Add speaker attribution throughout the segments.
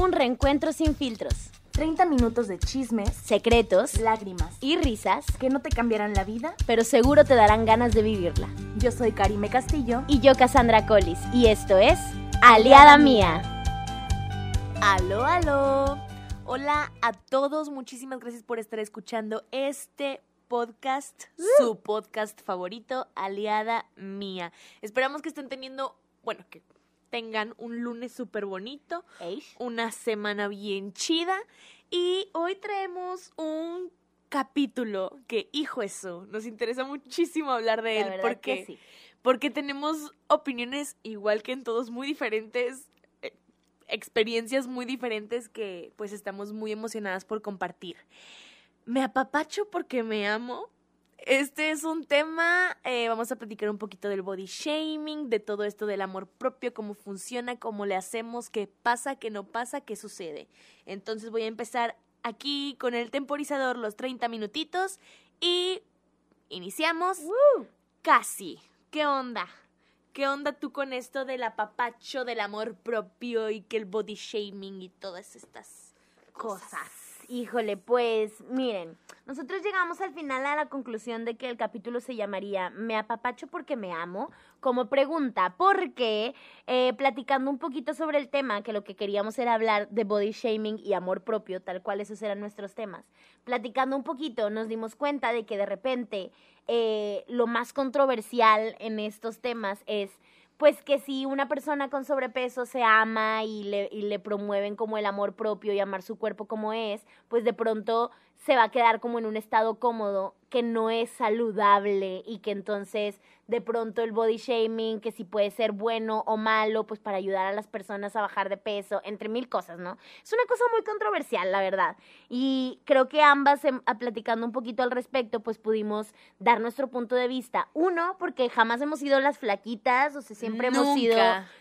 Speaker 1: Un reencuentro sin filtros,
Speaker 2: 30 minutos de chismes,
Speaker 1: secretos
Speaker 2: lágrimas
Speaker 1: y risas,
Speaker 2: que no te cambiarán la vida.
Speaker 1: pero seguro te darán ganas de vivirla.
Speaker 2: Yo soy Karime Castillo.
Speaker 1: Y yo, Cassandra Collis, y esto es Aliada Mía.
Speaker 2: Aló, aló. Hola a todos, muchísimas gracias por estar escuchando este podcast, su podcast favorito, Aliada Mía. Esperamos que estén teniendo, bueno, que tengan un lunes súper bonito, una semana bien chida y hoy traemos un capítulo que, hijo eso, nos interesa muchísimo hablar de
Speaker 1: La
Speaker 2: él porque,
Speaker 1: sí.
Speaker 2: porque tenemos opiniones igual que en todos muy diferentes, eh, experiencias muy diferentes que pues estamos muy emocionadas por compartir. Me apapacho porque me amo. Este es un tema, eh, vamos a platicar un poquito del body shaming, de todo esto del amor propio, cómo funciona, cómo le hacemos, qué pasa, qué no pasa, qué sucede. Entonces voy a empezar aquí con el temporizador los 30 minutitos y iniciamos casi. ¿Qué onda? ¿Qué onda tú con esto del apapacho, del amor propio y que el body shaming y todas estas cosas?
Speaker 1: Híjole, pues miren, nosotros llegamos al final a la conclusión de que el capítulo se llamaría Me apapacho porque me amo, como pregunta, porque eh, platicando un poquito sobre el tema, que lo que queríamos era hablar de body shaming y amor propio, tal cual esos eran nuestros temas, platicando un poquito nos dimos cuenta de que de repente eh, lo más controversial en estos temas es pues que si una persona con sobrepeso se ama y le, y le promueven como el amor propio y amar su cuerpo como es, pues de pronto se va a quedar como en un estado cómodo que no es saludable y que entonces de pronto el body shaming, que si puede ser bueno o malo, pues para ayudar a las personas a bajar de peso, entre mil cosas, ¿no? Es una cosa muy controversial, la verdad. Y creo que ambas, em, platicando un poquito al respecto, pues pudimos dar nuestro punto de vista. Uno, porque jamás hemos sido las flaquitas, o sea, siempre hemos sido.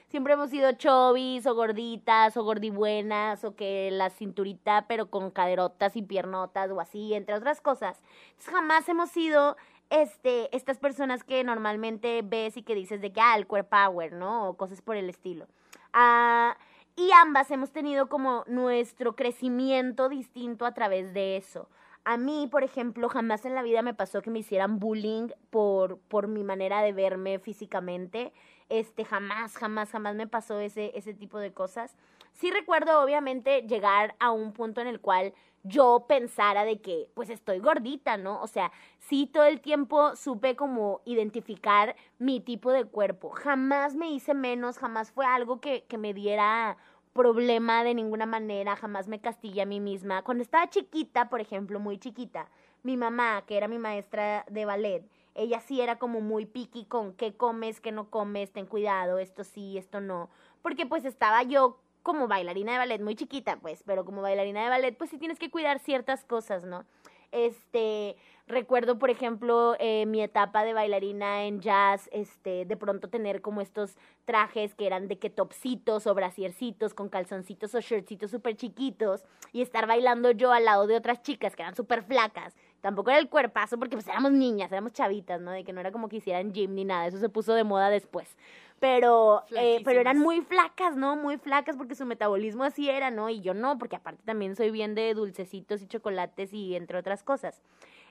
Speaker 1: Siempre hemos sido chovis o gorditas o gordibuenas o que la cinturita pero con caderotas y piernotas o así, entre otras cosas. Jamás hemos sido este, estas personas que normalmente ves y que dices de que, ah, el core power, ¿no? O cosas por el estilo. Ah, y ambas hemos tenido como nuestro crecimiento distinto a través de eso. A mí, por ejemplo, jamás en la vida me pasó que me hicieran bullying por, por mi manera de verme físicamente. Este, jamás, jamás, jamás me pasó ese, ese tipo de cosas. Sí recuerdo, obviamente, llegar a un punto en el cual yo pensara de que, pues estoy gordita, ¿no? O sea, sí todo el tiempo supe como identificar mi tipo de cuerpo. Jamás me hice menos, jamás fue algo que, que me diera problema de ninguna manera, jamás me castigué a mí misma. Cuando estaba chiquita, por ejemplo, muy chiquita, mi mamá, que era mi maestra de ballet, ella sí era como muy picky con qué comes, qué no comes, ten cuidado, esto sí, esto no. Porque pues estaba yo como bailarina de ballet, muy chiquita, pues, pero como bailarina de ballet, pues sí tienes que cuidar ciertas cosas, ¿no? Este, recuerdo, por ejemplo, eh, mi etapa de bailarina en jazz, este, de pronto tener como estos trajes que eran de que topsitos o brasiercitos con calzoncitos o shirtsitos súper chiquitos y estar bailando yo al lado de otras chicas que eran súper flacas. Tampoco era el cuerpazo porque pues éramos niñas, éramos chavitas, ¿no? De que no era como que hicieran gym ni nada, eso se puso de moda después. Pero, eh, pero eran muy flacas, ¿no? Muy flacas porque su metabolismo así era, ¿no? Y yo no, porque aparte también soy bien de dulcecitos y chocolates y entre otras cosas.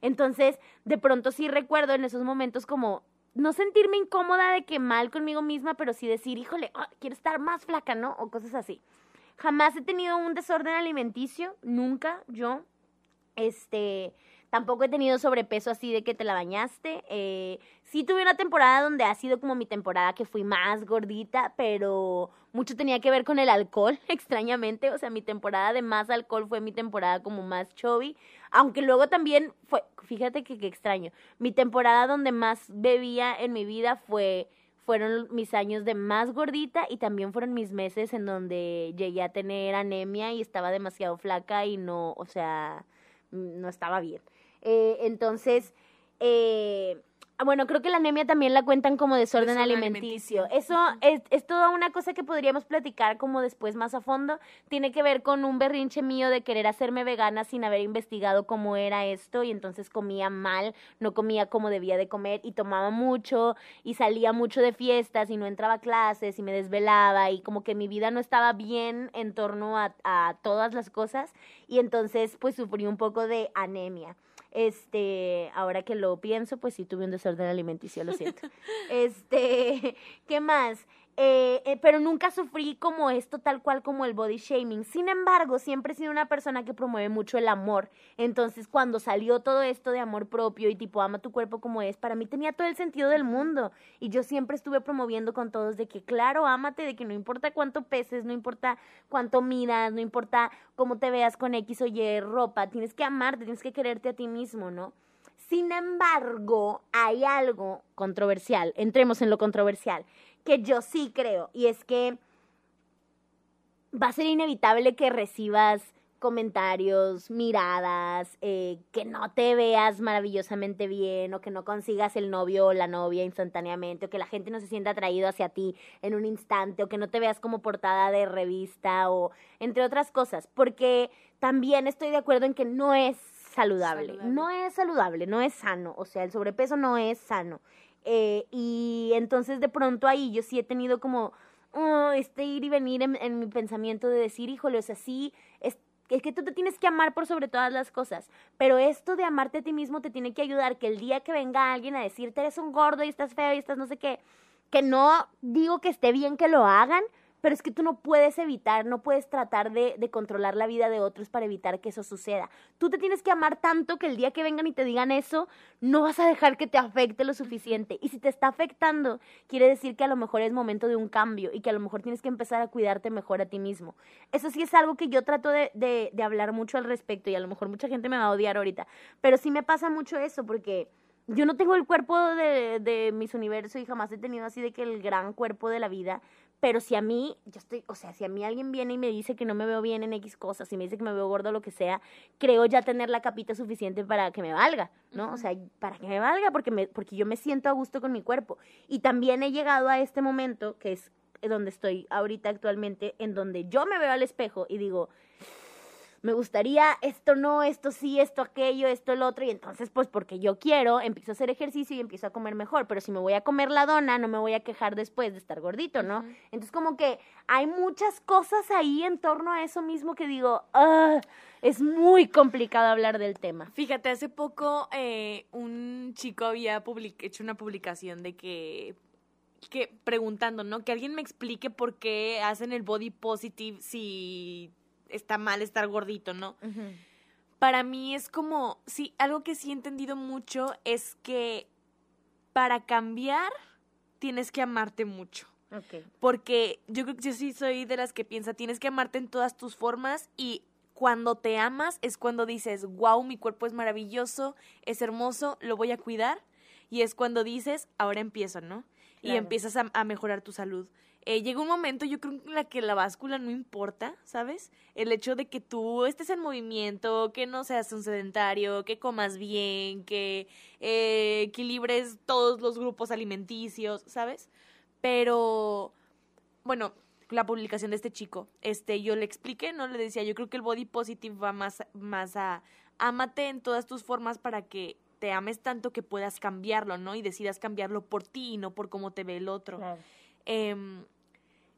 Speaker 1: Entonces, de pronto sí recuerdo en esos momentos como no sentirme incómoda de que mal conmigo misma, pero sí decir, híjole, ah, quiero estar más flaca, ¿no? O cosas así. Jamás he tenido un desorden alimenticio, nunca, yo. Este, tampoco he tenido sobrepeso así de que te la bañaste. Eh, sí tuve una temporada donde ha sido como mi temporada que fui más gordita, pero mucho tenía que ver con el alcohol, extrañamente. O sea, mi temporada de más alcohol fue mi temporada como más chubby. Aunque luego también fue, fíjate que, que extraño, mi temporada donde más bebía en mi vida fue fueron mis años de más gordita y también fueron mis meses en donde llegué a tener anemia y estaba demasiado flaca y no, o sea, no estaba bien. Eh, entonces, eh, Bueno, creo que la anemia también la cuentan como desorden,
Speaker 2: Desorden
Speaker 1: alimenticio.
Speaker 2: alimenticio.
Speaker 1: Eso es, es toda una cosa que podríamos platicar como después más a fondo. Tiene que ver con un berrinche mío de querer hacerme vegana sin haber investigado cómo era esto y entonces comía mal, no comía como debía de comer y tomaba mucho y salía mucho de fiestas y no entraba a clases y me desvelaba y como que mi vida no estaba bien en torno a, a todas las cosas y entonces pues sufrí un poco de anemia. Este, ahora que lo pienso, pues sí tuve un desorden alimenticio, lo siento. este, ¿qué más? Eh, eh, pero nunca sufrí como esto tal cual como el body shaming. Sin embargo, siempre he sido una persona que promueve mucho el amor. Entonces, cuando salió todo esto de amor propio y tipo ama tu cuerpo como es, para mí tenía todo el sentido del mundo. Y yo siempre estuve promoviendo con todos de que, claro, ámate, de que no importa cuánto peses, no importa cuánto midas, no importa cómo te veas con X o Y ropa, tienes que amarte, tienes que quererte a ti mismo, ¿no? Sin embargo, hay algo controversial, entremos en lo controversial, que yo sí creo, y es que va a ser inevitable que recibas comentarios, miradas, eh, que no te veas maravillosamente bien o que no consigas el novio o la novia instantáneamente o que la gente no se sienta atraído hacia ti en un instante o que no te veas como portada de revista o entre otras cosas, porque también estoy de acuerdo en que no es saludable,
Speaker 2: Saludable.
Speaker 1: no es saludable, no es sano, o sea, el sobrepeso no es sano. Eh, y entonces de pronto ahí yo sí he tenido como oh, este ir y venir en, mi pensamiento de decir, híjole, o sea, sí, es, es que tú te tienes que amar por sobre todas las cosas, pero esto de amarte a ti mismo te tiene que ayudar que el día que venga alguien a decirte eres un gordo y estás feo y estás no sé qué, que no digo que esté bien que lo hagan, pero es que tú no puedes evitar, no puedes tratar de, controlar la vida de otros para evitar que eso suceda. Tú te tienes que amar tanto que el día que vengan y te digan eso, no vas a dejar que te afecte lo suficiente. Y si te está afectando, quiere decir que a lo mejor es momento de un cambio y que a lo mejor tienes que empezar a cuidarte mejor a ti mismo. Eso sí es algo que yo trato de, hablar mucho al respecto y a lo mejor mucha gente me va a odiar ahorita, pero sí me pasa mucho eso porque yo no tengo el cuerpo de, de mis universos y jamás he tenido así de que el gran cuerpo de la vida, pero si a mí, yo estoy, o sea, si a mí alguien viene y me dice que no me veo bien en X cosas, si me dice que me veo gordo o lo que sea, creo ya tener la capita suficiente para que me valga, ¿no? O sea, para que me valga porque, me, porque yo me siento a gusto con mi cuerpo. Y también he llegado a este momento, que es donde estoy ahorita actualmente, en donde yo me veo al espejo y digo, me gustaría esto no, esto sí, esto aquello, esto el otro, y entonces pues porque yo quiero, empiezo a hacer ejercicio y empiezo a comer mejor, pero si me voy a comer la dona, no me voy a quejar después de estar gordito, ¿no? Entonces como que hay muchas cosas ahí en torno a eso mismo que digo, "Ah, es muy complicado hablar del tema.
Speaker 2: Fíjate, hace poco eh, un chico había hecho una publicación de que, que preguntando, ¿no? Que alguien me explique por qué hacen el body positive si está mal estar gordito, ¿no? Para mí es como, sí, algo que sí he entendido mucho es que para cambiar tienes que amarte mucho. Porque yo creo que yo sí soy de las que piensa, tienes que amarte en todas tus formas y cuando te amas es cuando dices, wow, mi cuerpo es maravilloso, es hermoso, lo voy a cuidar. Y es cuando dices, ahora empiezo, ¿no? Y empiezas a, a mejorar tu salud. Eh, llega un momento, yo creo, en la que la báscula no importa, ¿sabes? El hecho de que tú estés en movimiento, que no seas un sedentario, que comas bien, que eh, equilibres todos los grupos alimenticios, ¿sabes? Pero, bueno, la publicación de este chico, este, yo le expliqué, ¿no? Le decía, yo creo que el body positive va más, más a, ámate en todas tus formas para que te ames tanto que puedas cambiarlo, ¿no? Y decidas cambiarlo por ti y no por cómo te ve el otro.
Speaker 1: Claro.
Speaker 2: Em,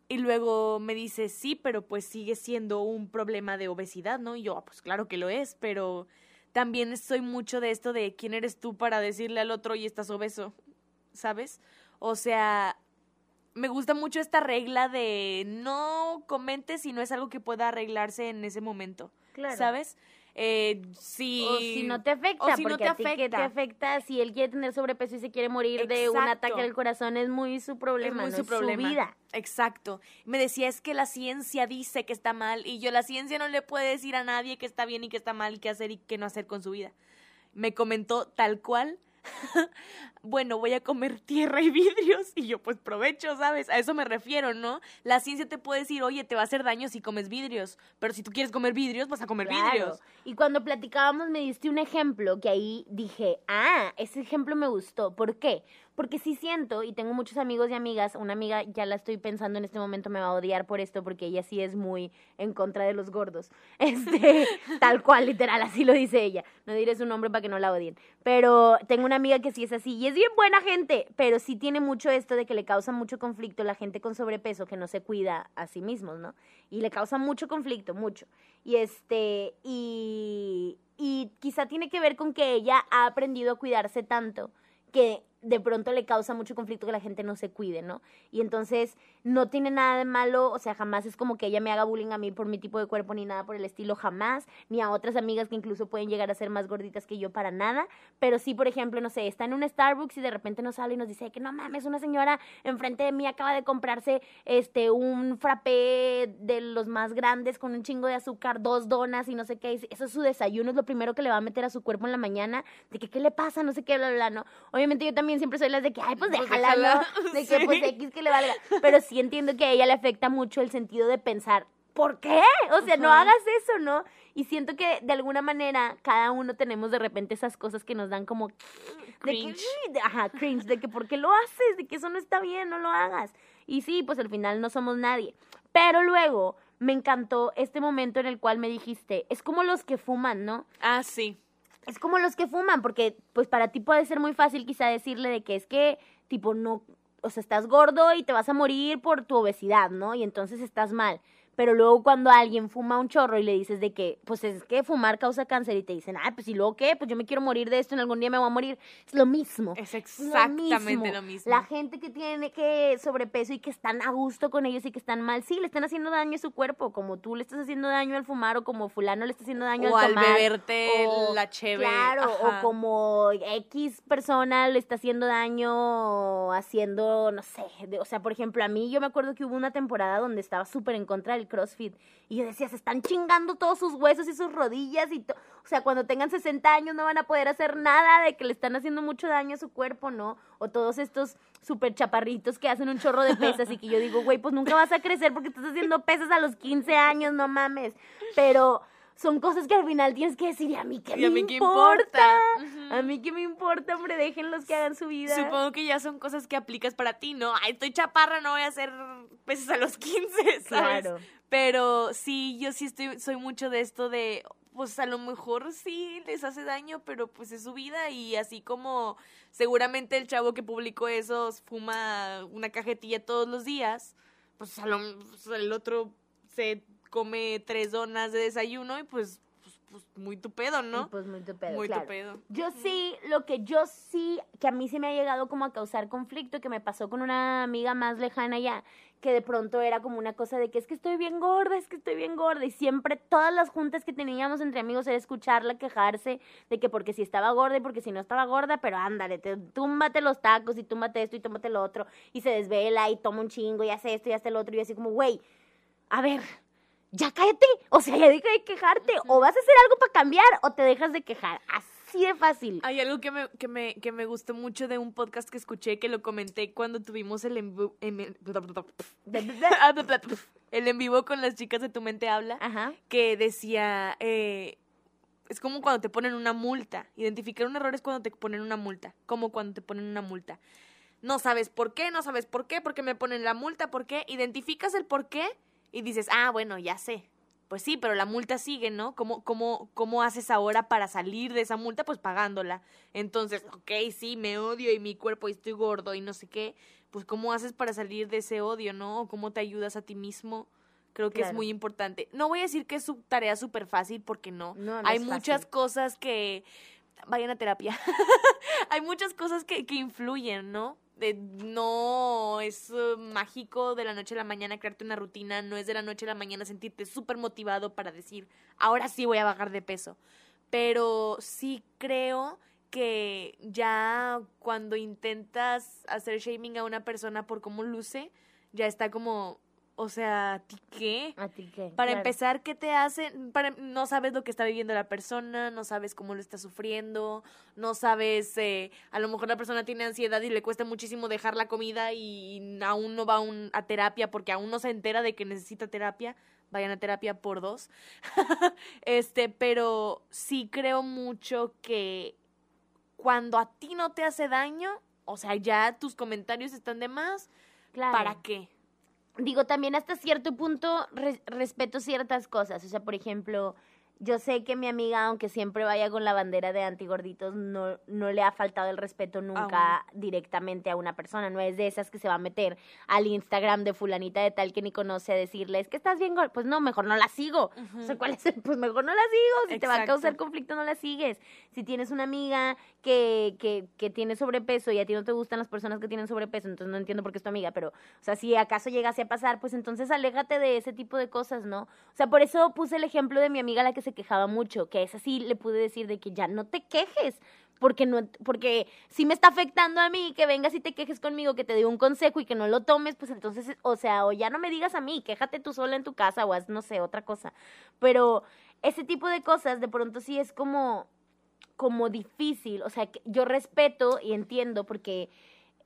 Speaker 2: y luego me dice, sí, pero pues sigue siendo un problema de obesidad, ¿no? Y yo, "Ah, pues claro que lo es, pero también soy mucho de esto de quién eres tú para decirle al otro y estás obeso, ¿sabes? O sea, me gusta mucho esta regla de no comentes si no es algo que pueda arreglarse en ese momento,
Speaker 1: Claro.
Speaker 2: ¿sabes? Eh, si...
Speaker 1: O si no te afecta,
Speaker 2: o si no te
Speaker 1: a ti que te
Speaker 2: afecta.
Speaker 1: si él quiere tener sobrepeso y se quiere morir de un ataque al corazón, es muy su problema,
Speaker 2: muy
Speaker 1: no
Speaker 2: su
Speaker 1: es
Speaker 2: problema.
Speaker 1: vida.
Speaker 2: Exacto. Me decía, es que la ciencia dice que está mal y yo la ciencia no le puede decir a nadie que está bien y que está mal, qué hacer y qué no hacer con su vida. Me comentó tal cual bueno, voy a comer tierra y vidrios y yo pues provecho, ¿sabes? A eso me refiero, ¿no? La ciencia te puede decir, oye, te va a hacer daño si comes vidrios, pero si tú quieres comer vidrios, vas a comer
Speaker 1: Claro.
Speaker 2: vidrios.
Speaker 1: Y cuando platicábamos me diste un ejemplo que ahí dije, ah, ese ejemplo me gustó. ¿Por qué? Porque sí siento, y tengo muchos amigos y amigas, una amiga ya la estoy pensando en este momento me va a odiar por esto porque ella sí es muy en contra de los gordos. Este, tal cual, literal, así lo dice ella. No diré su nombre para que no la odien. Pero tengo una amiga que sí es así y es bien buena gente, pero sí tiene mucho esto de que le causa mucho conflicto la gente con sobrepeso que no se cuida a sí mismos, ¿no? Y le causa mucho conflicto, mucho. Y este, y, y quizá tiene que ver con que ella ha aprendido a cuidarse tanto que de pronto le causa mucho conflicto que la gente no se cuide, ¿no? Y entonces no tiene nada de malo, o sea, jamás es como que ella me haga bullying a mí por mi tipo de cuerpo ni nada por el estilo, jamás, ni a otras amigas que incluso pueden llegar a ser más gorditas que yo para nada, pero sí, por ejemplo, no sé, está en un Starbucks y de repente nos sale y nos dice que no mames, una señora enfrente de mí acaba de comprarse este un frappé de los más grandes con un chingo de azúcar, dos donas y no sé qué, eso es su desayuno, es lo primero que le va a meter a su cuerpo en la mañana, de que qué le pasa, no sé qué, bla, bla, ¿no? Obviamente yo también siempre soy las de que, ay, pues
Speaker 2: Pues
Speaker 1: déjala, ¿no? De que
Speaker 2: sí.
Speaker 1: pues X que le valga. Pero sí entiendo que a ella le afecta mucho el sentido de pensar, ¿por qué? O sea, no hagas eso, ¿no? Y siento que de alguna manera cada uno tenemos de repente esas cosas que nos dan como... De que,
Speaker 2: Cringe.
Speaker 1: de- ajá, cringe, de que ¿por qué lo haces? De que eso no está bien, no lo hagas. Y sí, pues al final no somos nadie. Pero luego me encantó este momento en el cual me dijiste, es como los que fuman, ¿no?
Speaker 2: Ah, sí.
Speaker 1: Es como los que fuman, porque pues para ti puede ser muy fácil quizá decirle de que es que tipo no, o sea, estás gordo y te vas a morir por tu obesidad, ¿no? Y entonces estás mal. Pero luego cuando alguien fuma un chorro y le dices de que, pues es que fumar causa cáncer y te dicen, ah, pues y luego qué, pues yo me quiero morir de esto, en algún día me voy a morir. Es lo mismo.
Speaker 2: Es
Speaker 1: Lo
Speaker 2: exactamente lo mismo.
Speaker 1: La gente que tiene que sobrepeso y que están a gusto con ellos y que están mal, sí, le están haciendo daño a su cuerpo, como tú le estás haciendo daño al fumar o como fulano le está haciendo daño
Speaker 2: o
Speaker 1: al
Speaker 2: al
Speaker 1: tomar.
Speaker 2: beberte
Speaker 1: o-
Speaker 2: la cheve.
Speaker 1: Claro,
Speaker 2: ajá.
Speaker 1: o como X persona le está haciendo daño haciendo, no sé, de- o sea, por ejemplo, a mí yo me acuerdo que hubo una temporada donde estaba súper en contra del CrossFit y yo decía, se están chingando todos sus huesos y sus rodillas y, to- o sea, cuando tengan 60 años no van a poder hacer nada de que le están haciendo mucho daño a su cuerpo, ¿no? O todos estos súper chaparritos que hacen un chorro de pesas y que yo digo, güey, pues nunca vas a crecer porque estás haciendo pesas a los 15 años, no mames. Pero son cosas que al final tienes que decir, ¿y a mí qué
Speaker 2: ¿Y a
Speaker 1: me
Speaker 2: mí qué
Speaker 1: importa?
Speaker 2: importa? Ujú.
Speaker 1: A mí qué me importa, hombre, déjenlos que hagan su vida.
Speaker 2: Supongo que ya son cosas que aplicas para ti, ¿no? Ay, estoy chaparra, no voy a hacer peces a los 15, ¿sabes?
Speaker 1: Claro.
Speaker 2: Pero sí, yo sí estoy, soy mucho de esto de, pues a lo mejor sí les hace daño, pero pues es su vida y así como seguramente el chavo que publicó eso fuma una cajetilla todos los días, pues a lo, pues, el otro se come tres donas de desayuno y pues, pues, pues muy tu pedo, ¿no?
Speaker 1: pues muy tu pedo,
Speaker 2: muy
Speaker 1: claro.
Speaker 2: tu pedo.
Speaker 1: Yo sí, lo que yo sí, que a mí sí me ha llegado como a causar conflicto, que me pasó con una amiga más lejana ya, que de pronto era como una cosa de que es que estoy bien gorda, es que estoy bien gorda, y siempre todas las juntas que teníamos entre amigos era escucharla quejarse de que porque si estaba gorda y porque si no estaba gorda, pero ándale, te, túmbate los tacos y túmbate esto y túmbate lo otro, y se desvela y toma un chingo y hace esto y hace lo otro, y así como, güey, a ver, ya cállate. O sea, ya deja de quejarte. O vas a hacer algo para cambiar o te dejas de quejar. Así de fácil.
Speaker 2: Hay algo que me, que, me, que me gustó mucho de un podcast que escuché, que lo comenté cuando tuvimos el en, vivo- em- el en vivo con las chicas de Tu Mente Habla,
Speaker 1: Ajá.
Speaker 2: que decía, eh, es como cuando te ponen una multa. Identificar un error es cuando te ponen una multa, como cuando te ponen una multa. No sabes por qué, no sabes por qué, por qué me ponen la multa, por qué. Identificas el por qué y dices, ah, bueno, ya sé. Pues sí, pero la multa sigue, ¿no? ¿Cómo, cómo, ¿Cómo haces ahora para salir de esa multa? Pues pagándola. Entonces, ok, sí, me odio y mi cuerpo y estoy gordo y no sé qué. Pues ¿cómo haces para salir de ese odio, no? ¿O cómo te ayudas a ti mismo? Creo que es muy importante. No voy a decir que es su tarea súper fácil porque no.
Speaker 1: No, no
Speaker 2: Hay muchas
Speaker 1: fácil.
Speaker 2: cosas que... Vayan a terapia. Hay muchas cosas que, que influyen, ¿no? No es eh, mágico de la noche a la mañana crearte una rutina, no es de la noche a la mañana sentirte súper motivado para decir, ahora sí voy a bajar de peso. Pero sí creo que ya cuando intentas hacer shaming a una persona por cómo luce, ya está como O sea, ¿a ti qué?
Speaker 1: ¿A ti qué?
Speaker 2: Para
Speaker 1: Claro.
Speaker 2: empezar, ¿qué te hace? Para, no sabes lo que está viviendo la persona, no sabes cómo lo está sufriendo, no sabes, eh, a lo mejor la persona tiene ansiedad y le cuesta muchísimo dejar la comida y aún no va a, un- a terapia porque aún no se entera de que necesita terapia. Vayan a terapia por dos. este, pero sí creo mucho que cuando a ti no te hace daño, o sea, ya tus comentarios están de más,
Speaker 1: Claro.
Speaker 2: ¿para qué?
Speaker 1: Digo, también hasta cierto punto res- respeto ciertas cosas. O sea, por ejemplo, yo sé que mi amiga, aunque siempre vaya con la bandera de antigorditos, no, no le ha faltado el respeto nunca directamente a una persona. No es de esas que se va a meter al Instagram de fulanita de tal que ni conoce a decirle, es que estás bien. Pues no, mejor no la sigo. O sea, ¿cuál es el? Pues mejor no la sigo. Si te va a causar conflicto, no la sigues. Si tienes una amiga que, que, que tiene sobrepeso y a ti no te gustan las personas que tienen sobrepeso, entonces no entiendo por qué es tu amiga, pero, o sea, si acaso llegase a pasar, pues entonces aléjate de ese tipo de cosas, ¿no? O sea, por eso puse el ejemplo de mi amiga la que se quejaba mucho, que a esa sí le pude decir de que ya no te quejes. Porque no, porque si me está afectando a mí que vengas y te quejes conmigo, que te dé un consejo y que no lo tomes, pues entonces, o sea, o ya no me digas a mí, quéjate tú sola en tu casa o haz, no sé, otra cosa. Pero ese tipo de cosas de pronto sí es como, como difícil. O sea, yo respeto y entiendo porque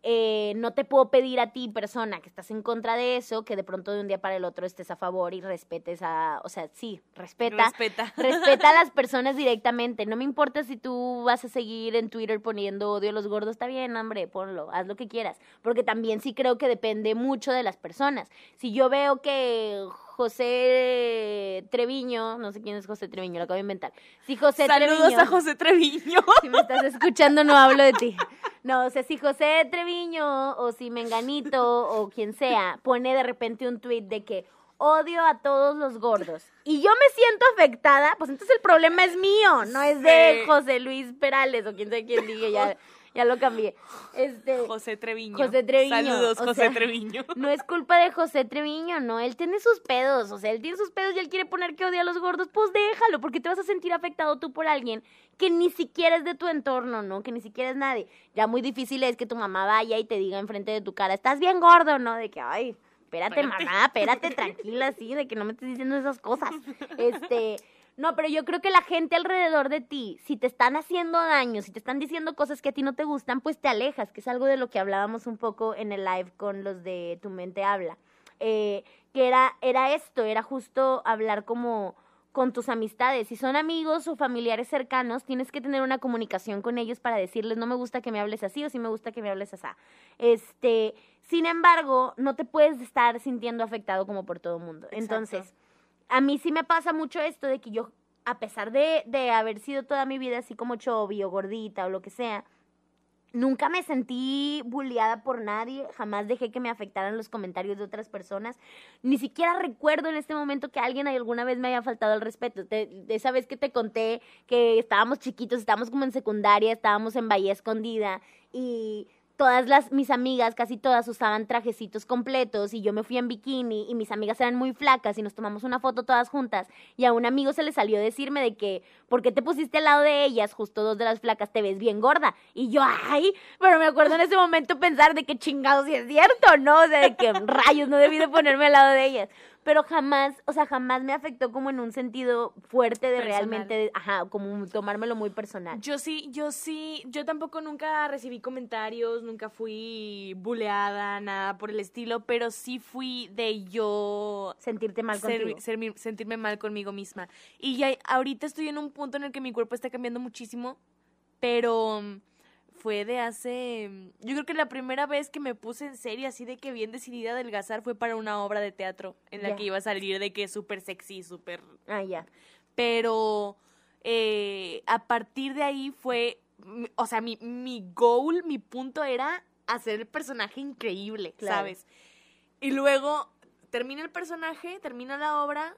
Speaker 1: eh, no te puedo pedir a ti, persona, que estás en contra de eso, que de pronto de un día para el otro estés a favor y respetes a, o sea, sí, respeta.
Speaker 2: Respeta.
Speaker 1: Respeta a las personas directamente. No me importa si tú vas a seguir en Twitter poniendo odio a los gordos. Está bien, hombre, ponlo. Haz lo que quieras. Porque también sí creo que depende mucho de las personas. Si yo veo que José Treviño, no sé quién es José Treviño, lo acabo de inventar. Si José
Speaker 2: Saludos
Speaker 1: Treviño,
Speaker 2: a José Treviño.
Speaker 1: si me estás escuchando, no hablo de ti. No, o sea, si José Treviño o si Menganito o quien sea pone de repente un tweet de que odio a todos los gordos y yo me siento afectada, pues entonces el problema es mío, no es de. José Luis Perales o quien sea quien diga, ya, ya lo cambié. Este,
Speaker 2: José Treviño.
Speaker 1: José Treviño,
Speaker 2: Saludos,
Speaker 1: o
Speaker 2: José
Speaker 1: sea,
Speaker 2: Treviño.
Speaker 1: no es culpa de José Treviño, no, él tiene sus pedos, o sea, él tiene sus pedos y él quiere poner que odia a los gordos, pues déjalo, porque te vas a sentir afectado tú por alguien que ni siquiera es de tu entorno, ¿no? Que ni siquiera es nadie. Ya muy difícil es que tu mamá vaya y te diga enfrente de tu cara, estás bien gordo, ¿no? De que, ay, espérate,
Speaker 2: Espérate.
Speaker 1: mamá, espérate, tranquila, así, de que no me estés diciendo esas cosas. Este, no, pero yo creo que la gente alrededor de ti, si te están haciendo daño, si te están diciendo cosas que a ti no te gustan, pues te alejas, que es algo de lo que hablábamos un poco en el live con los de Tu Mente Habla. Eh, que era, era esto, era justo hablar como con tus amistades. Si son amigos o familiares cercanos, tienes que tener una comunicación con ellos para decirles, no me gusta que me hables así o sí me gusta que me hables así. Este, sin embargo, no te puedes estar sintiendo afectado como por todo el mundo.
Speaker 2: Exacto.
Speaker 1: Entonces, a mí sí me pasa mucho esto de que yo, a pesar de, de haber sido toda mi vida así como chovi o gordita o lo que sea, nunca me sentí bulliada por nadie, jamás dejé que me afectaran los comentarios de otras personas, ni siquiera recuerdo en este momento que alguien alguna vez me haya faltado el respeto. De esa vez que te conté que estábamos chiquitos, estábamos como en secundaria, estábamos en Bahía Escondida y todas las mis amigas, casi todas usaban trajecitos completos y yo me fui en bikini y mis amigas eran muy flacas y nos tomamos una foto todas juntas y a un amigo se le salió decirme de que ¿por qué te pusiste al lado de ellas? Justo dos de las flacas, te ves bien gorda. Y yo, ay, pero me acuerdo en ese momento pensar de que chingados si es cierto, ¿no? O sea, de que rayos no debí de ponerme al lado de ellas. Pero jamás, o sea, jamás me afectó como en un sentido fuerte de
Speaker 2: Personal.
Speaker 1: realmente, ajá, como tomármelo muy personal.
Speaker 2: Yo sí, yo sí, yo tampoco nunca recibí comentarios, nunca fui buleada, nada por el estilo, pero sí fui de yo
Speaker 1: Sentirte mal
Speaker 2: ser-
Speaker 1: contigo.
Speaker 2: ser sentirme mal conmigo misma. Y ya ahorita estoy en un punto en el que mi cuerpo está cambiando muchísimo, pero fue de hace, mm, yo creo que la primera vez que me puse en serio así de que bien decidida a adelgazar fue para una obra de teatro en la que iba a salir de que súper sexy, súper
Speaker 1: Ah, ya.
Speaker 2: pero eh, a partir de ahí fue, o sea, mi, mi goal, mi punto era hacer el personaje increíble,
Speaker 1: Claro.
Speaker 2: ¿sabes? Y luego termina el personaje, termina la obra,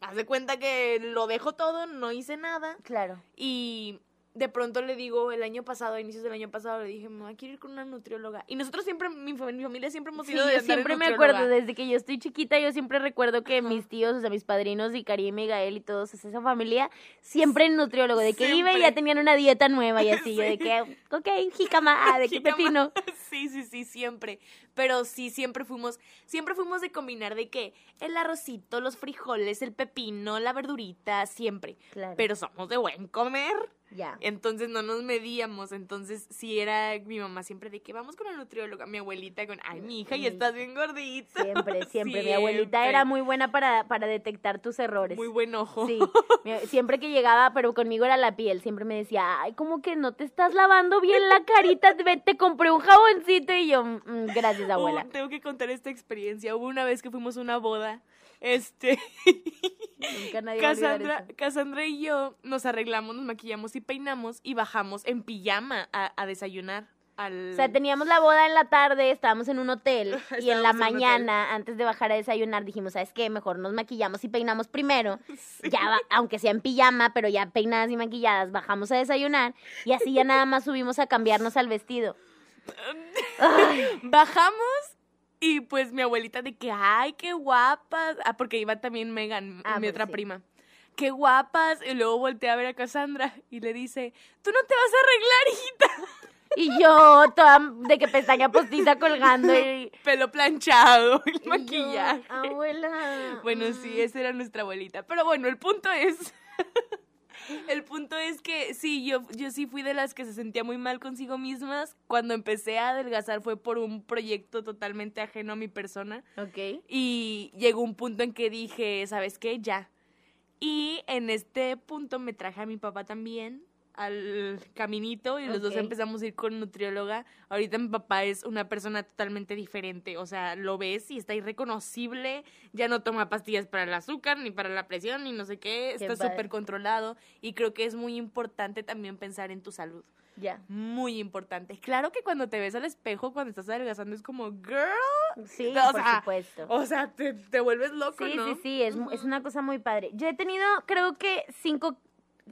Speaker 2: haz de cuenta que lo dejo todo, no hice nada
Speaker 1: Claro.
Speaker 2: y de pronto le digo, el año pasado, a inicios del año pasado, le dije, mamá, quiero ir con una nutrióloga. Y nosotros siempre, mi, fam- mi familia siempre hemos
Speaker 1: Sí,
Speaker 2: ido de
Speaker 1: yo siempre me acuerdo, desde que yo estoy chiquita, yo siempre recuerdo que mis tíos, o sea, mis padrinos y Karim y Gael y todos, esa familia, siempre en nutriólogo, de que iba y ya tenían una dieta nueva y así, yo de que, ok, jícama, ah, de que pepino.
Speaker 2: Sí, sí, sí, siempre. Pero sí, siempre fuimos, siempre fuimos de combinar de que el arrocito, los frijoles, el pepino, la verdurita, siempre.
Speaker 1: Claro,
Speaker 2: Pero somos de buen comer.
Speaker 1: Ya.
Speaker 2: Entonces no nos medíamos. Entonces sí era mi mamá siempre de que vamos con la nutrióloga. Mi abuelita con, ay, mi hija, y estás bien gordita.
Speaker 1: Siempre, siempre. Mi abuelita era muy buena para, para detectar tus errores.
Speaker 2: Muy buen ojo.
Speaker 1: Sí, siempre que llegaba, pero conmigo era la piel, siempre me decía, ay, como que no te estás lavando bien la carita, te, te compré un jaboncito y yo, "Mm, gracias abuela.
Speaker 2: Tengo que contar esta experiencia. Hubo una vez que fuimos a una boda. Este,
Speaker 1: Nunca nadie va a olvidar
Speaker 2: Cassandra, y yo nos arreglamos, nos maquillamos y peinamos y bajamos en pijama a, a desayunar. Al...
Speaker 1: O sea, teníamos la boda en la tarde, estábamos en un hotel y en la
Speaker 2: en
Speaker 1: mañana, antes de bajar a desayunar, dijimos, ¿sabes qué? Mejor nos maquillamos y peinamos primero. Ya, va- aunque sea en pijama, pero ya peinadas y maquilladas, bajamos a desayunar y así ya nada más subimos a cambiarnos al vestido. Ay,
Speaker 2: Bajamos y pues mi abuelita de que, ay, qué guapas. Ah, porque iba también Megan,
Speaker 1: Ah,
Speaker 2: mi
Speaker 1: pues
Speaker 2: otra
Speaker 1: sí.
Speaker 2: prima. Qué guapas. Y luego voltea a ver a Cassandra y le dice, tú no te vas a arreglar, hijita.
Speaker 1: y yo, toda de que pestaña postiza colgando y...
Speaker 2: Pelo planchado, el
Speaker 1: y yo,
Speaker 2: maquillaje.
Speaker 1: Abuela.
Speaker 2: Bueno, sí, esa era nuestra abuelita. Pero bueno, el punto es. El punto es que sí, yo, yo sí fui de las que se sentía muy mal consigo mismas. Cuando empecé a adelgazar fue por un proyecto totalmente ajeno a mi persona.
Speaker 1: Ok.
Speaker 2: Y llegó un punto en que dije, ¿sabes qué? Ya. Y en este punto me traje a mi papá también al caminito y los dos empezamos a ir con nutrióloga. Ahorita mi papá es una persona totalmente diferente, o sea, lo ves y está irreconocible, ya no toma pastillas para el azúcar, ni para la presión, ni no sé qué,
Speaker 1: Qué
Speaker 2: está súper controlado y creo que es muy importante también pensar en tu salud.
Speaker 1: Ya.
Speaker 2: Muy importante. Claro que cuando te ves al espejo, cuando estás adelgazando, es como, girl,
Speaker 1: Sí,
Speaker 2: O
Speaker 1: por
Speaker 2: sea,
Speaker 1: supuesto.
Speaker 2: o sea, te, te vuelves loco,
Speaker 1: Sí,
Speaker 2: ¿no?
Speaker 1: sí, sí, es, es una cosa muy padre. Yo he tenido, creo que cinco,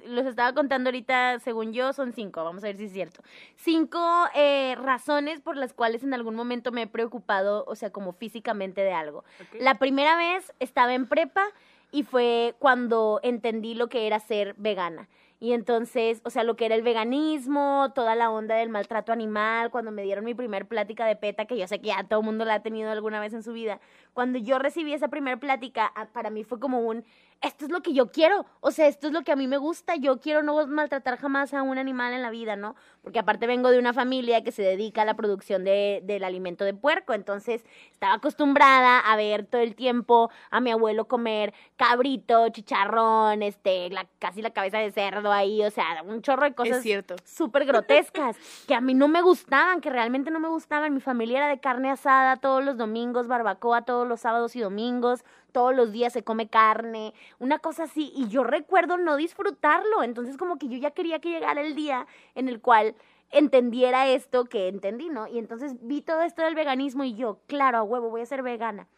Speaker 1: los estaba contando ahorita, según yo, son cinco, vamos a ver si es cierto. Cinco eh, razones por las cuales en algún momento me he preocupado, o sea, como físicamente de algo. La primera vez estaba en prepa y fue cuando entendí lo que era ser vegana. Y entonces, o sea, lo que era el veganismo, toda la onda del maltrato animal, cuando me dieron mi primer plática de PETA, que yo sé que ya todo el mundo la ha tenido alguna vez en su vida, cuando yo recibí esa primera plática, a- para mí fue como un, esto es lo que yo quiero, o sea, esto es lo que a mí me gusta, yo quiero no maltratar jamás a un animal en la vida, ¿no? Porque aparte vengo de una familia que se dedica a la producción de, del alimento de puerco, entonces estaba acostumbrada a ver todo el tiempo a mi abuelo comer cabrito, chicharrón, este, la, casi la cabeza de cerdo ahí, o sea, un chorro de cosas súper grotescas que a mí no me gustaban, que realmente no me gustaban. Mi familia era de carne asada todos los domingos, barbacoa todos los sábados y domingos, todos los días se come carne, una cosa así. Y yo recuerdo no disfrutarlo. Entonces como que yo ya quería que llegara el día en el cual entendiera esto que entendí, ¿no? Y entonces vi todo esto del veganismo y yo, claro, a huevo, voy a ser vegana.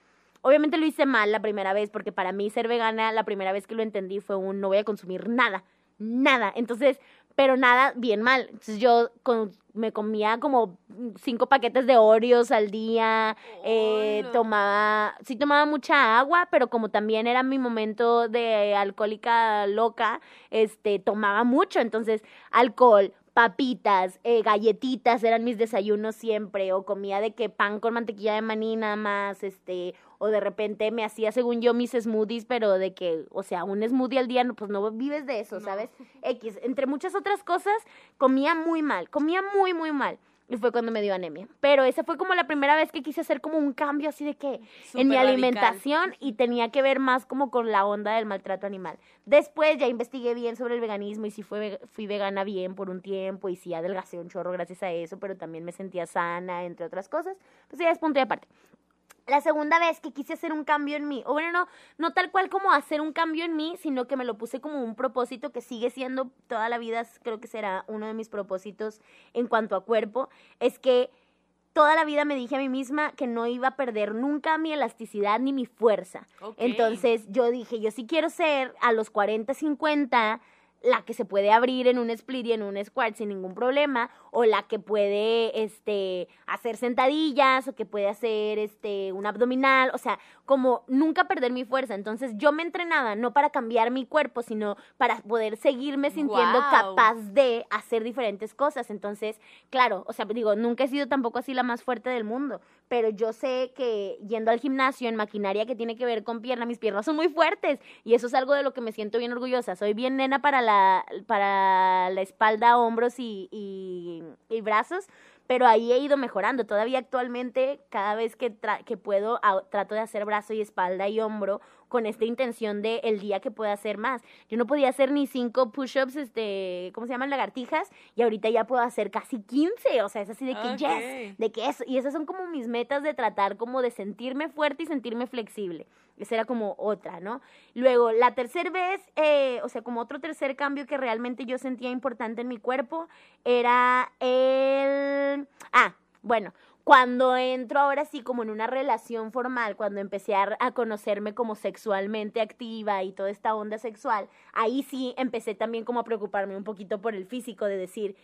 Speaker 1: Obviamente lo hice mal la primera vez, porque para mí ser vegana, la primera vez que lo entendí fue un no voy a consumir nada, nada. Entonces, pero nada bien mal. Entonces yo con- me comía como cinco paquetes de Oreos al día, eh, tomaba, sí tomaba mucha agua, pero como también era mi momento de alcohólica loca, este, tomaba mucho. Entonces, alcohol, papitas, eh, galletitas eran mis desayunos siempre, o comía de que pan con mantequilla de maní nada más, este, o de repente me hacía según yo mis smoothies, pero de que, o sea, un smoothie al día, no, pues no vives de eso,
Speaker 2: No.
Speaker 1: ¿sabes? X, entre muchas otras cosas, comía muy mal, comía muy, muy mal. Y fue cuando me dio anemia. Pero esa fue como la primera vez que quise hacer como un cambio así de que en mi
Speaker 2: radical.
Speaker 1: alimentación y tenía que ver más como con la onda del maltrato animal. Después ya investigué bien sobre el veganismo y sí fue, fui vegana bien por un tiempo y sí adelgacé un chorro gracias a eso, pero también me sentía sana, entre otras cosas. Pues ya es punto y aparte. La segunda vez que quise hacer un cambio en mí, o bueno, no, no tal cual como hacer un cambio en mí, sino que me lo puse como un propósito que sigue siendo toda la vida, creo que será uno de mis propósitos en cuanto a cuerpo, es que toda la vida me dije a mí misma que no iba a perder nunca mi elasticidad ni mi fuerza. Entonces yo dije, yo sí quiero ser a los 40, 50 la que se puede abrir en un split y en un squat sin ningún problema, o la que puede este, hacer sentadillas, o que puede hacer este, un abdominal, o sea, como nunca perder mi fuerza. Entonces yo me entrenaba no para cambiar mi cuerpo, sino para poder seguirme sintiendo capaz de hacer diferentes cosas. Entonces, claro, o sea, digo, nunca he sido tampoco así la más fuerte del mundo, pero yo sé que yendo al gimnasio en maquinaria que tiene que ver con pierna, mis piernas son muy fuertes y eso es algo de lo que me siento bien orgullosa. Soy bien nena para la, para la espalda, hombros y, y, brazos, pero ahí he ido mejorando. Todavía actualmente, cada vez que, que puedo, trato de hacer brazo y espalda y hombro con esta intención de el día que pueda hacer más. Yo no podía hacer ni cinco push-ups, este, ¿cómo se llaman? Lagartijas, y ahorita ya puedo hacer casi 15. O sea, es así de que yes, de que eso. Y esas son como mis metas de tratar como de sentirme fuerte y sentirme flexible. Esa era como otra, ¿no? Luego, la tercera vez, eh, o sea, como otro tercer cambio que realmente yo sentía importante en mi cuerpo, era el... Ah, bueno, cuando entro ahora sí como en una relación formal, cuando empecé a, a conocerme como sexualmente activa y toda esta onda sexual, ahí sí empecé también como a preocuparme un poquito por el físico, de decir,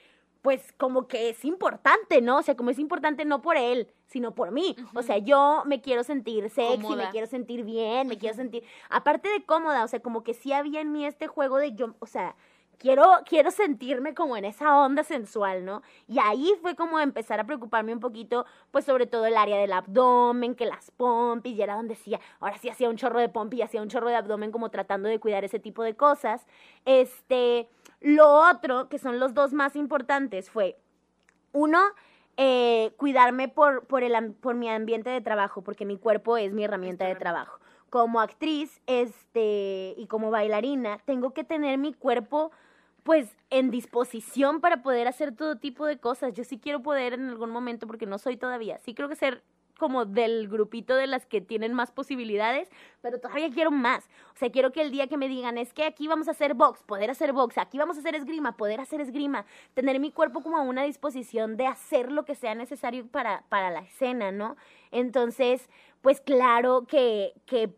Speaker 1: pues como que es importante, ¿no? O sea, como es importante no por él, sino por mí. O sea, yo me quiero sentir sexy,
Speaker 2: Cómoda.
Speaker 1: me quiero sentir bien, me quiero sentir, aparte de cómoda, o sea, como que sí había en mí este juego de yo, o sea, quiero, quiero sentirme como en esa onda sensual, ¿no? Y ahí fue como empezar a preocuparme un poquito, pues sobre todo el área del abdomen, que las pompis, y era donde decía, ahora sí hacía un chorro de pompi y hacía un chorro de abdomen como tratando de cuidar ese tipo de cosas. Este, lo otro, que son los dos más importantes, fue, uno, eh, cuidarme por, por, el, por mi ambiente de trabajo, porque mi cuerpo es mi herramienta de trabajo. Como actriz este, y como bailarina, tengo que tener mi cuerpo pues en disposición para poder hacer todo tipo de cosas. Yo sí quiero poder en algún momento, porque no soy todavía, sí creo que ser como del grupito de las que tienen más posibilidades, pero todavía quiero más. O sea, quiero que el día que me digan, es que aquí vamos a hacer box, poder hacer box, aquí vamos a hacer esgrima, poder hacer esgrima, tener mi cuerpo como a una disposición de hacer lo que sea necesario para, para la escena, ¿no? Entonces, pues claro que, que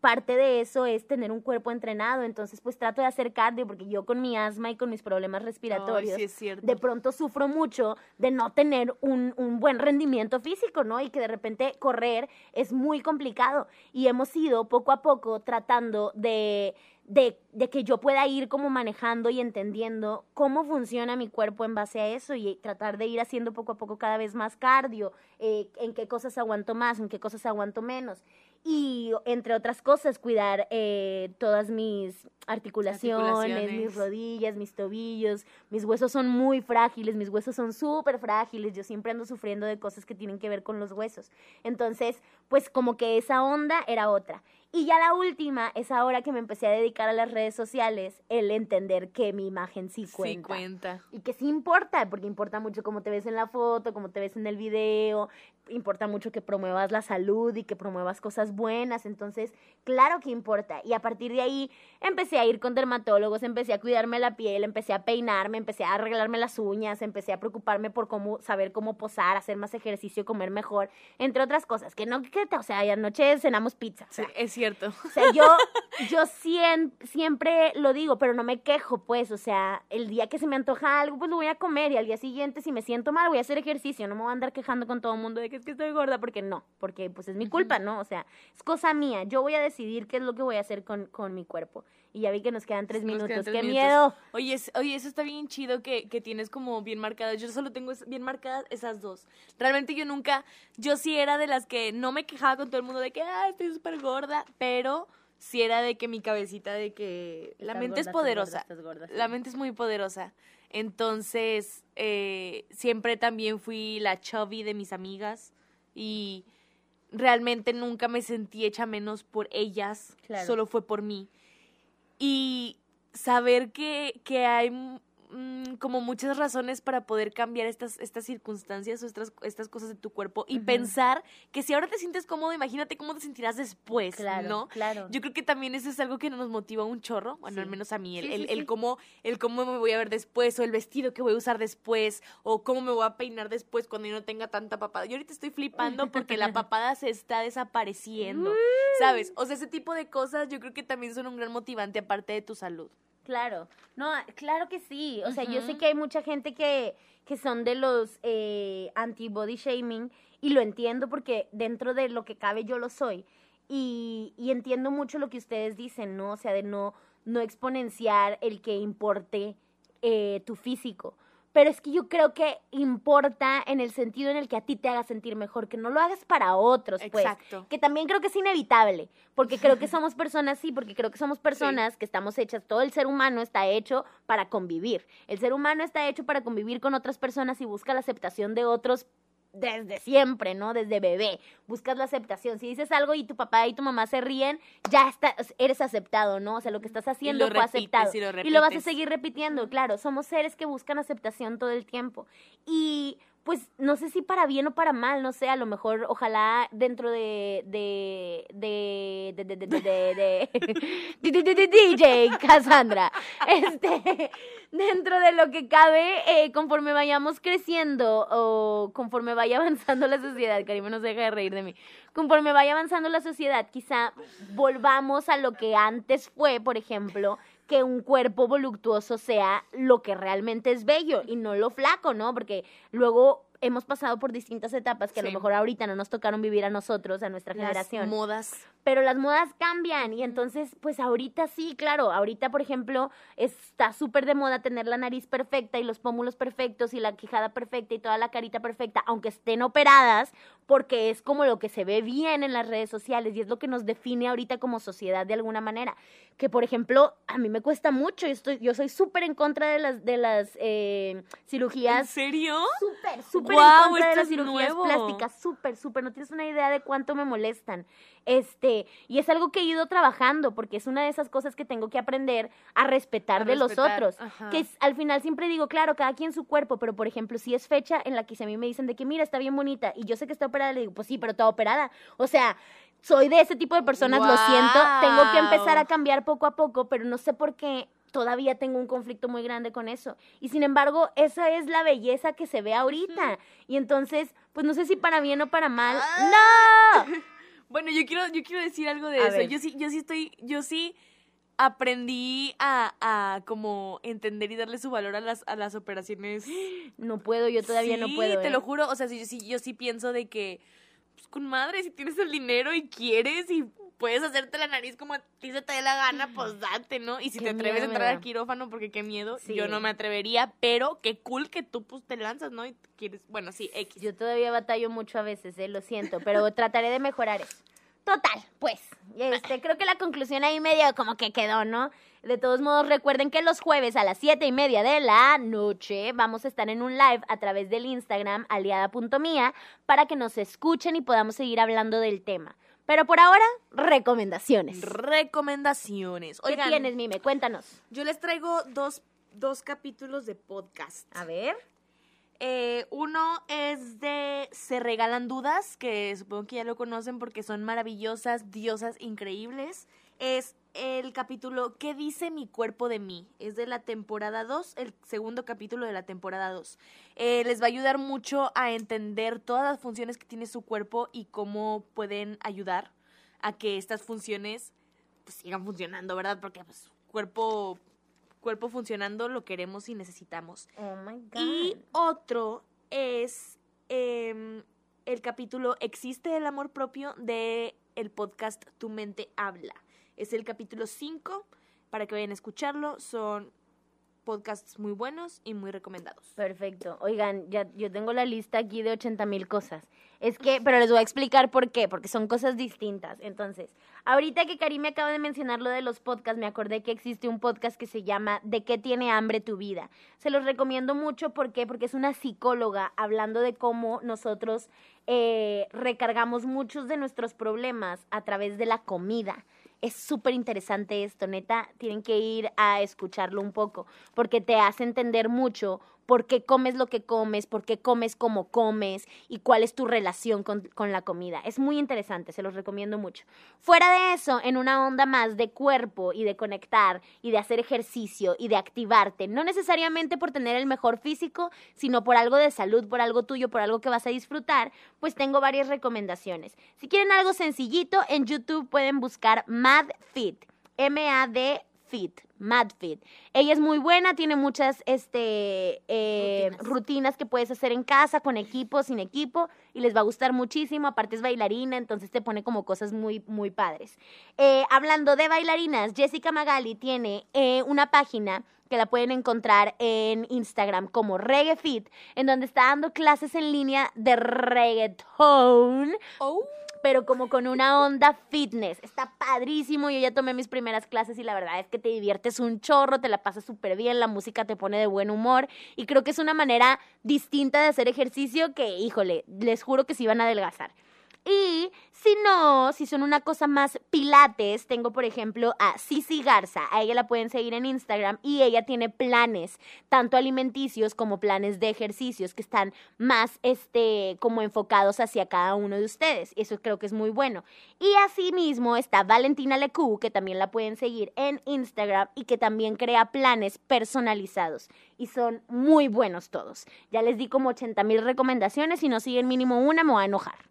Speaker 1: parte de eso es tener un cuerpo entrenado, entonces pues trato de hacer cardio porque yo con mi asma y con mis problemas respiratorios
Speaker 2: Ay, sí
Speaker 1: de pronto sufro mucho de no tener un, un buen rendimiento físico, ¿no? Y que de repente correr es muy complicado y hemos ido poco a poco tratando de de, de que yo pueda ir como manejando y entendiendo cómo funciona mi cuerpo en base a eso y tratar de ir haciendo poco a poco cada vez más cardio, eh, en qué cosas aguanto más, en qué cosas aguanto menos. Y entre otras cosas, cuidar eh, todas mis articulaciones,
Speaker 2: Articulaciones.
Speaker 1: mis rodillas, mis tobillos. Mis huesos son muy frágiles, mis huesos son súper frágiles. Yo siempre ando sufriendo de cosas que tienen que ver con los huesos. Entonces, pues como que esa onda era otra. Y ya la última es ahora que me empecé a dedicar a las redes sociales, el entender que mi imagen sí
Speaker 2: Sí
Speaker 1: cuenta.
Speaker 2: cuenta.
Speaker 1: Y que sí importa, porque importa mucho cómo te ves en la foto, cómo te ves en el video, importa mucho que promuevas la salud y que promuevas cosas buenas, entonces, claro que importa. Y a partir de ahí empecé a ir con dermatólogos, empecé a cuidarme la piel, empecé a peinarme, empecé a arreglarme las uñas, empecé a preocuparme por cómo saber cómo posar, hacer más ejercicio, comer mejor, entre otras cosas, que no que, o sea, anoche cenamos pizza. o
Speaker 2: Sí,
Speaker 1: sea,
Speaker 2: es cierto.
Speaker 1: o sea, yo, yo sien- siempre lo digo, pero no me quejo, pues. O sea, el día que se me antoja algo, pues lo voy a comer. Y al día siguiente, si me siento mal, voy a hacer ejercicio. No me voy a andar quejando con todo el mundo de que es que estoy gorda, porque no. Porque pues es mi culpa, ¿no? O sea, es cosa mía. Yo voy a decidir qué es lo que voy a hacer con, con mi cuerpo. Y ya vi que nos quedan tres
Speaker 2: Nos
Speaker 1: minutos.
Speaker 2: quedan tres
Speaker 1: ¡Qué
Speaker 2: minutos.
Speaker 1: miedo!
Speaker 2: Oye, es- oye, eso está bien chido que, que tienes como bien marcadas. Yo solo tengo bien marcadas esas dos. Realmente yo nunca, yo sí era de las que no me quejaba con todo el mundo de que, ah, estoy súper gorda, pero sí era de que mi cabecita de que la
Speaker 1: Estás
Speaker 2: mente
Speaker 1: gorda,
Speaker 2: es
Speaker 1: estás
Speaker 2: poderosa.
Speaker 1: gorda, estás gorda, sí.
Speaker 2: La mente es muy poderosa. Entonces, eh, siempre también fui la chubby de mis amigas y realmente nunca me sentí hecha menos por ellas,
Speaker 1: Claro.
Speaker 2: solo fue por mí. Y saber que, que hay mm, como muchas razones para poder cambiar estas, estas circunstancias o estas, estas cosas de tu cuerpo y pensar que si ahora te sientes cómodo, imagínate cómo te sentirás después,
Speaker 1: Claro,
Speaker 2: ¿no?
Speaker 1: claro.
Speaker 2: Yo creo que también eso es algo que nos motiva un chorro, bueno, al menos a mí, el,
Speaker 1: Sí,
Speaker 2: el,
Speaker 1: sí,
Speaker 2: el cómo, el cómo me voy a ver después, o el vestido que voy a usar después, o cómo me voy a peinar después cuando yo no tenga tanta papada. Yo ahorita estoy flipando porque la papada se está desapareciendo, ¿sabes? O sea, ese tipo de cosas yo creo que también son un gran motivante aparte de tu salud.
Speaker 1: Claro, no, claro que sí. O sea, yo sé que hay mucha gente que, que son de los eh, anti-body shaming y lo entiendo porque dentro de lo que cabe yo lo soy. Y, y entiendo mucho lo que ustedes dicen, ¿no? O sea, de no, no exponenciar el que importe eh, tu físico. Pero es que yo creo que importa en el sentido en el que a ti te haga sentir mejor, que no lo hagas para otros, pues
Speaker 2: Exacto.
Speaker 1: que también creo que es inevitable, porque creo que somos personas, sí, porque creo que somos personas que estamos hechas, todo el ser humano está hecho para convivir. El ser humano está hecho para convivir con otras personas y busca la aceptación de otros desde siempre, ¿no? Desde bebé. Buscas la aceptación. Si dices algo y tu papá y tu mamá se ríen, ya está, eres aceptado, ¿no? O sea, lo que estás haciendo
Speaker 2: lo
Speaker 1: fue
Speaker 2: repites,
Speaker 1: aceptado.
Speaker 2: y lo
Speaker 1: y lo vas a seguir repitiendo, claro. Somos seres que buscan aceptación todo el tiempo. Y pues no sé si para bien o para mal, no sé, a lo mejor, ojalá dentro de de de de de de de, de, de DJ Cassandra, este, dentro de lo que cabe, eh, conforme vayamos creciendo o conforme vaya avanzando la sociedad, Karim no se deja de reír de mí, conforme vaya avanzando la sociedad, quizá volvamos a lo que antes fue, por ejemplo, que un cuerpo voluptuoso sea lo que realmente es bello y no lo flaco, ¿no? Porque luego hemos pasado por distintas etapas que a lo mejor ahorita no nos tocaron vivir a nosotros, a nuestra
Speaker 2: Las
Speaker 1: generación
Speaker 2: modas.
Speaker 1: Pero las modas cambian y entonces, pues ahorita sí, claro, ahorita, por ejemplo, está súper de moda tener la nariz perfecta y los pómulos perfectos y la quijada perfecta y toda la carita perfecta, aunque estén operadas, porque es como lo que se ve bien en las redes sociales y es lo que nos define ahorita como sociedad de alguna manera. Que, por ejemplo, a mí me cuesta mucho, yo, estoy, yo soy súper en contra de las, de las eh,
Speaker 2: ¿En
Speaker 1: cirugías
Speaker 2: serio?
Speaker 1: súper, súper
Speaker 2: Guau,
Speaker 1: en contra de las cirugías
Speaker 2: nuevo.
Speaker 1: plásticas, súper, súper, no tienes una idea de cuánto me molestan. Este, y es algo que he ido trabajando, porque es una de esas cosas que tengo que aprender a respetar
Speaker 2: A
Speaker 1: de los otros.
Speaker 2: ajá.
Speaker 1: Que es- al final siempre digo, claro, cada quien su cuerpo, pero por ejemplo, si es fecha en la que si a mí me dicen de que mira, está bien bonita, y yo sé que está operada, le digo, pues sí, pero está operada. O sea, soy de ese tipo de personas, lo siento, tengo que empezar a cambiar poco a poco, pero no sé por qué todavía tengo un conflicto muy grande con eso. Y sin embargo, esa es la belleza que se ve ahorita. Y entonces, pues no sé si para bien o para mal.
Speaker 2: Ah.
Speaker 1: ¡No!
Speaker 2: Bueno, yo quiero, yo quiero decir algo de
Speaker 1: A
Speaker 2: eso.
Speaker 1: ver.
Speaker 2: Yo sí, yo sí estoy, yo sí aprendí a, a como entender y darle su valor a las, a las operaciones.
Speaker 1: No puedo, yo todavía no
Speaker 2: Sí,
Speaker 1: puedo.
Speaker 2: te
Speaker 1: ¿eh?
Speaker 2: lo juro. O sea, sí, yo sí, yo sí pienso de que, pues con madre, si tienes el dinero y quieres y puedes hacerte la nariz como a ti se te dé la gana, pues date, ¿no? Y si
Speaker 1: Qué
Speaker 2: te atreves
Speaker 1: miedo
Speaker 2: a entrar al quirófano, porque qué miedo,
Speaker 1: Sí.
Speaker 2: yo no me atrevería, pero qué cool que tú pues te lanzas, ¿no? Y quieres, bueno, sí, X.
Speaker 1: Yo todavía batallo mucho a veces, ¿eh? lo siento, pero trataré de mejorar eso. Total, pues, este, creo que la conclusión ahí medio como que quedó, ¿no? De todos modos, recuerden que los jueves a las siete y media de la noche vamos a estar en un live a través del Instagram aliada.mía para que nos escuchen y podamos seguir hablando del tema. Pero por ahora, recomendaciones.
Speaker 2: Recomendaciones.
Speaker 1: ¿Qué
Speaker 2: Oigan,
Speaker 1: tienes, Mime? Cuéntanos.
Speaker 2: yo les traigo dos, dos capítulos de podcast.
Speaker 1: A ver.
Speaker 2: Eh, uno es de Se Regalan Dudas, que supongo que ya lo conocen porque son maravillosas, diosas, increíbles. Es el capítulo ¿Qué dice mi cuerpo de mí? Es de la temporada 2, el segundo capítulo de la temporada 2. Eh, les va a ayudar mucho a entender todas las funciones que tiene su cuerpo y cómo pueden ayudar a que estas funciones pues, sigan funcionando, ¿verdad? Porque pues, cuerpo, cuerpo funcionando lo queremos y necesitamos.
Speaker 1: Oh my God.
Speaker 2: Y otro es em, el capítulo ¿Existe el amor propio? de el podcast Tu mente habla. Es el capítulo 5 para que vayan a escucharlo. Son podcasts muy buenos y muy recomendados.
Speaker 1: Perfecto. Oigan, ya yo tengo la lista aquí de 80 mil cosas. Es que, pero les voy a explicar por qué, porque son cosas distintas. Entonces, ahorita que Karim me acaba de mencionar lo de los podcasts, me acordé que existe un podcast que se llama ¿De qué tiene hambre tu vida? Se los recomiendo mucho, ¿por qué? Porque es una psicóloga hablando de cómo nosotros eh, recargamos muchos de nuestros problemas a través de la comida. Es súper interesante esto, neta, tienen que ir a escucharlo un poco, porque te hace entender mucho por qué comes lo que comes, por qué comes como comes y cuál es tu relación con, con la comida. Es muy interesante, se los recomiendo mucho. Fuera de eso, en una onda más de cuerpo y de conectar y de hacer ejercicio y de activarte, no necesariamente por tener el mejor físico, sino por algo de salud, por algo tuyo, por algo que vas a disfrutar, pues tengo varias recomendaciones. Si quieren algo sencillito, en YouTube pueden buscar Mad Fit, M-A-D Fit, Mad Fit. Ella es muy buena, tiene muchas este, eh,
Speaker 2: Rutinas.
Speaker 1: rutinas que puedes hacer en casa, con equipo, sin equipo, y les va a gustar muchísimo. Aparte es bailarina, entonces te pone como cosas muy, muy padres. Eh, hablando de bailarinas, Jessica Magali tiene eh, una página que la pueden encontrar en Instagram como Reggae Fit, en donde está dando clases en línea de reggaeton
Speaker 2: Oh.
Speaker 1: pero como con una onda fitness. Está padrísimo. Yo ya tomé mis primeras clases y la verdad es que te diviertes un chorro, te la pasas súper bien, la música te pone de buen humor y creo que es una manera distinta de hacer ejercicio que, híjole, les juro que sí van a adelgazar. Y si no, si son una cosa más pilates, tengo por ejemplo a Sisi Garza, a ella la pueden seguir en Instagram y ella tiene planes, tanto alimenticios como planes de ejercicios que están más este como enfocados hacia cada uno de ustedes. Eso creo que es muy bueno. Y asimismo está Valentina Lecu, que también la pueden seguir en Instagram y que también crea planes personalizados. Y son muy buenos todos. Ya les di como 80 mil recomendaciones. Si no siguen mínimo una, me voy a enojar.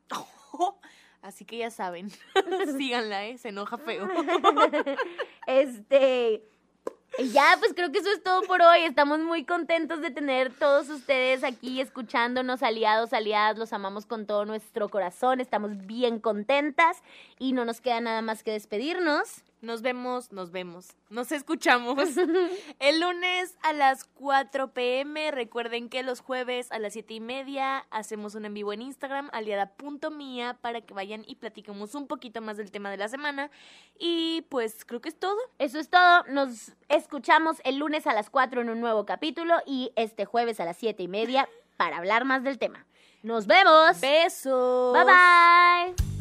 Speaker 2: Así que ya saben, síganla, ¿eh? Se enoja feo.
Speaker 1: Este. Ya, pues creo que eso es todo por hoy. Estamos muy contentos de tener todos ustedes aquí escuchándonos, aliados, aliadas. Los amamos con todo nuestro corazón. Estamos bien contentas y no nos queda nada más que despedirnos.
Speaker 2: Nos vemos, nos vemos, nos escuchamos el lunes a las 4 pm. Recuerden que los jueves a las 7 y media hacemos un en vivo en Instagram, aliada.mía, para que vayan y platiquemos un poquito más del tema de la semana. Y pues creo que es todo.
Speaker 1: Eso es todo. Nos escuchamos el lunes a las 4 en un nuevo capítulo y este jueves a las 7 y media para hablar más del tema. Nos vemos.
Speaker 2: Besos.
Speaker 1: Bye bye.